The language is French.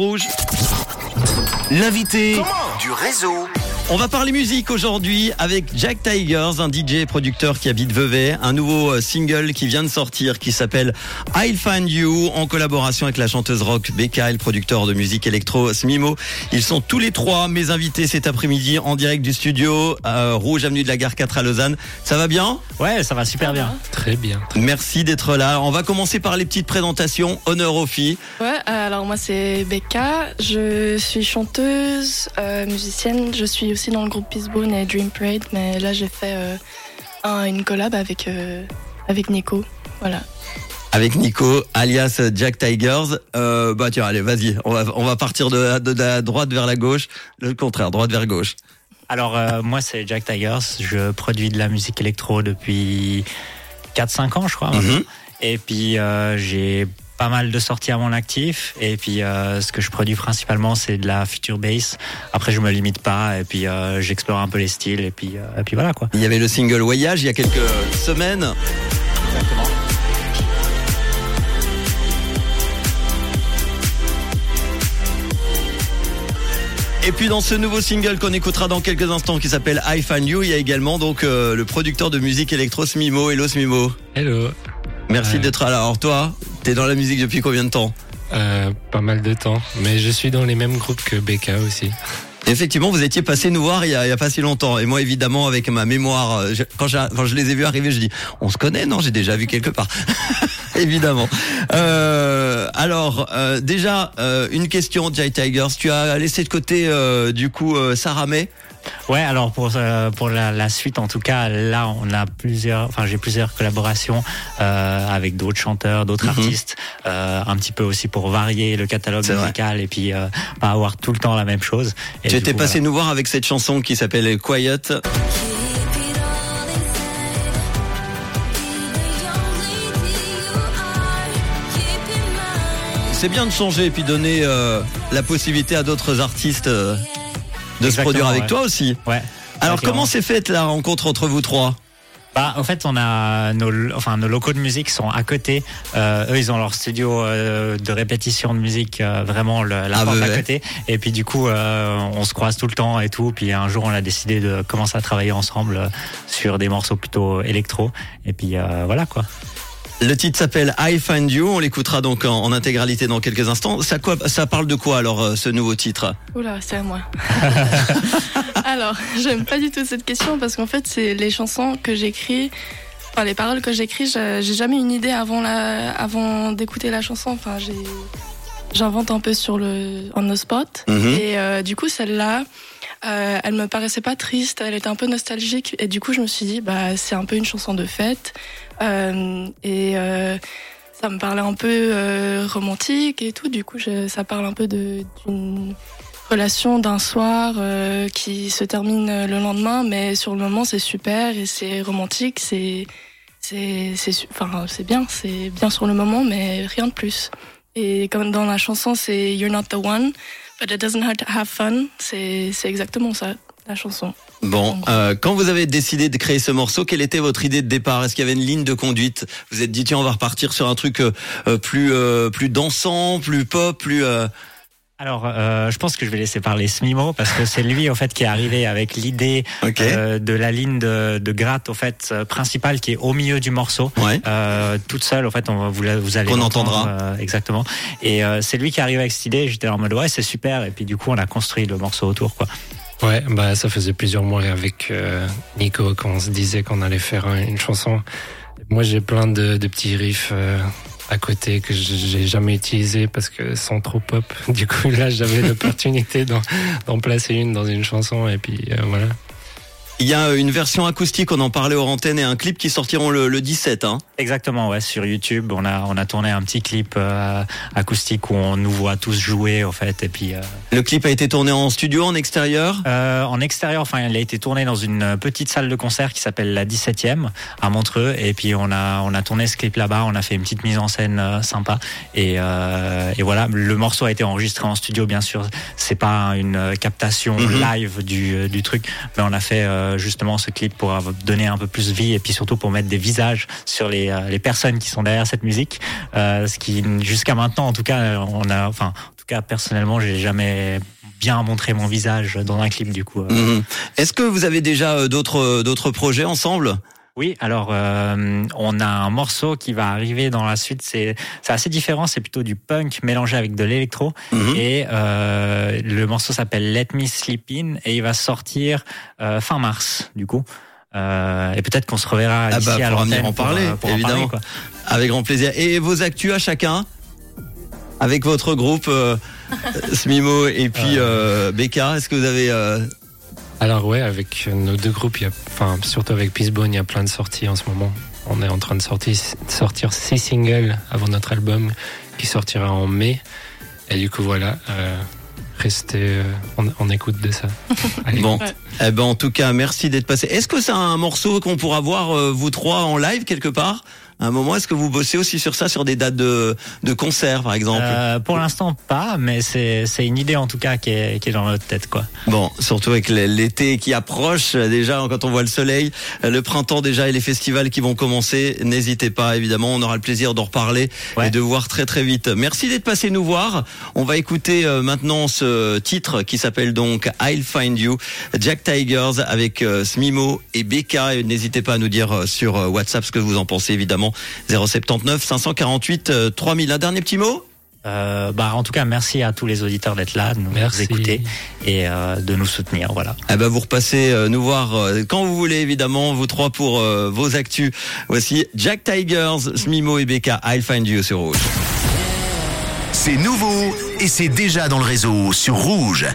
Rouge. L'invité du réseau. On va parler musique aujourd'hui avec Jack Tigers, un DJ producteur qui habite Vevey, un nouveau euh, single qui vient de sortir qui s'appelle I'll Find You en collaboration avec la chanteuse rock Becca et le producteur de musique électro Smimo. Ils sont tous les trois mes invités cet après-midi en direct du studio euh, Rouge Avenue de la Gare 4 à Lausanne. Ça va bien? Ouais, ça va super bien. Très bien. Merci d'être là. On va commencer par les petites présentations. Honneur aux filles. Ouais, euh, alors moi c'est Becca, je suis chanteuse, euh, musicienne, je suis aussi dans le groupe Peacebone et Dream Parade, mais là j'ai fait euh, un- une collab avec, euh, avec Nico. Voilà. Avec Nico, alias Jack Tigers. Euh, bah tiens, allez, vas-y. On va, on va partir de, de la droite vers la gauche. Le contraire, droite vers gauche. Alors euh, moi c'est Jack Tigers, je produis de la musique électro depuis 4-5 ans je crois. Mhm. Et puis euh, j'ai pas mal de sorties à mon actif et puis euh, ce que je produis principalement c'est de la future bass. Après je me limite pas et puis euh, j'explore un peu les styles et puis euh, et puis voilà quoi. Il y avait le single Voyage il y a quelques semaines. Exactement. Et puis dans ce nouveau single qu'on écoutera dans quelques instants qui s'appelle I Find You, il y a également donc euh, le producteur de musique électro Smimo. Hello Smimo. Hello. Merci d'être là. Alors toi, t'es dans la musique depuis combien de temps Euh, pas mal de temps, mais je suis dans les mêmes groupes que Becca aussi. Effectivement, vous étiez passé nous voir il y a, il y a pas si longtemps. Et moi, évidemment, avec ma mémoire, euh, je- quand, quand je les ai vus arriver, je dis, on se connaît, non? J'ai déjà vu quelque part. évidemment. Euh, alors, euh, déjà, euh, une question, Jay Tigers. Tu as laissé de côté, euh, du coup, euh, Sarah May? Ouais, alors pour euh, pour la, la suite, en tout cas, là, on a plusieurs, enfin, j'ai plusieurs collaborations euh, avec d'autres chanteurs, d'autres Mhm. artistes, euh, un petit peu aussi pour varier le catalogue vrai. musical et puis euh, pas avoir tout le temps la même chose. Et Tu étais coup, passé nous voir avec cette chanson qui s'appelle Quiet. C'est bien de changer et puis donner euh, la possibilité à d'autres artistes de se produire avec ouais. toi aussi. Ouais. Alors comment s'est faite la rencontre entre vous trois? Bah, en fait, on a nos, enfin, nos locaux de musique sont à côté. Euh, eux, ils ont leur studio euh, de répétition de musique euh, vraiment le- la Ah, porte à côté. Et puis du coup, euh, on se croise tout le temps et tout. Puis un jour, on a décidé de commencer à travailler ensemble euh, sur des morceaux plutôt électro. Et puis euh, voilà quoi. Le titre s'appelle I Find You. On l'écoutera donc en, en intégralité dans quelques instants. Ça, quoi, ça parle de quoi alors euh, ce nouveau titre? Oula, c'est à moi. alors, j'aime pas du tout cette question parce qu'en fait, c'est les chansons que j'écris. Enfin, les paroles que j'écris, j'ai jamais une idée avant, la, avant d'écouter la chanson. Enfin, j'invente un peu sur le, on the spot. Mhm. Et euh, du coup, celle-là, euh, elle me paraissait pas triste, elle était un peu nostalgique. Et du coup, je me suis dit, bah, c'est un peu une chanson de fête. Euh, et euh, ça me parlait un peu euh, romantique et tout. Du coup, je- ça parle un peu d'une relation d'un soir euh, qui se termine le lendemain, mais sur le moment, c'est super et c'est romantique. C'est c'est enfin c'est bien, c'est bien sur le moment, mais rien de plus. Et comme dans la chanson, c'est You're not the one, but it doesn't have to have fun. C'est c'est exactement ça, la chanson. Bon, euh, quand vous avez décidé de créer ce morceau, quelle était votre idée de départ? Est-ce qu'il y avait une ligne de conduite? Vous vous êtes dit tiens, on va repartir sur un truc euh, euh, plus euh, plus dansant, plus pop, plus euh, Alors, euh, je pense que je vais laisser parler Smimo parce que c'est lui en fait qui est arrivé avec l'idée euh, de la ligne de, de gratte au fait euh, principale qui est au milieu du morceau. ouais. Euh, toute seule, en fait, on va, vous, vous allez l'entendre, entendra. euh, exactement. Et euh, c'est lui qui est arrivé avec cette idée. J'étais en mode ouais, c'est super. Et puis du coup, on a construit le morceau autour, quoi. Ouais, bah ça faisait plusieurs mois avec euh, Nico qu'on se disait qu'on allait faire un- une chanson. Moi, j'ai plein de, de petits riffs euh, à côté que j'ai jamais utilisés parce que sont trop pop. Du coup, là, j'avais l'opportunité d'en d'en placer une dans une chanson et puis euh, voilà. Il y a une version acoustique, on en parlait aux antennes, et un clip qui sortiront le, le 17. Hein. Exactement, ouais. Sur YouTube, on a on a tourné un petit clip euh, acoustique où on nous voit tous jouer, en fait. Et puis euh, Le clip a été tourné en studio, en extérieur? euh, en extérieur, enfin, il a été tourné dans une petite salle de concert qui s'appelle la 17e à Montreux. Et puis on a on a tourné ce clip là-bas. On a fait une petite mise en scène euh, sympa. Et, euh, et voilà, le morceau a été enregistré en studio, bien sûr. C'est pas une captation Mhm. live du du truc, mais on a fait euh, justement ce clip pour donner un peu plus vie et puis surtout pour mettre des visages sur les, euh, les personnes qui sont derrière cette musique. Euh, ce qui, jusqu'à maintenant, en tout cas, on a, enfin, cas, personnellement, j'ai jamais bien montré mon visage dans un clip du coup. euh. Mhm. Est-ce que vous avez déjà euh, d'autres d'autres projets ensemble? Oui, alors euh, on a un morceau qui va arriver dans la suite. C'est assez différent. C'est plutôt du punk mélangé avec de l'électro. Mhm. Et euh, le morceau s'appelle Let Me Sleep In et il va sortir euh, fin mars du coup. Et peut-être qu'on se reverra Ah ici bah, à faudra l'antenne en parler, pour en évidemment. parler, quoi. Avec grand plaisir. Et vos actus à chacun? Avec votre groupe Smimo et puis Becca, est-ce que vous avez Alors ouais, avec nos deux groupes, il y a, enfin surtout avec Peacebone, il y a plein de sorties en ce moment. On est en train de sortir, sortir six singles avant notre album qui sortira en mai. Et du coup voilà, euh, restez euh, en, en écoute de ça. Allez. bon Ouais. Eh ben en tout cas, merci d'être passé. Est-ce que c'est un morceau qu'on pourra voir euh, vous trois en live quelque part? À un moment, est-ce que vous bossez aussi sur ça, sur des dates de de concert par exemple? Euh, pour l'instant pas, mais c'est c'est une idée en tout cas qui est, qui est dans notre tête quoi. Bon, surtout avec l'été qui approche déjà quand on voit le soleil, euh, le printemps déjà et les festivals qui vont commencer. N'hésitez pas, évidemment, on aura le plaisir d'en reparler Ouais. et de voir très très vite. Merci d'être passé nous voir. On va écouter euh, maintenant ce titre qui s'appelle donc I'll Find You, Jack Tigers avec euh, Smimo et Becca. N'hésitez pas à nous dire sur WhatsApp ce que vous en pensez, évidemment. 079 548 euh, 3000. Un dernier petit mot Euh, bah en tout cas merci à tous les auditeurs d'être là, de nous Merci. écouter et euh, de nous soutenir. Voilà. Eh ben vous repassez euh, nous voir euh, quand vous voulez évidemment vous trois pour euh, vos actus. Voici Jack Tigers, Smimo et Becca. I'll find you sur Rouge. C'est nouveau et c'est déjà dans le réseau sur Rouge.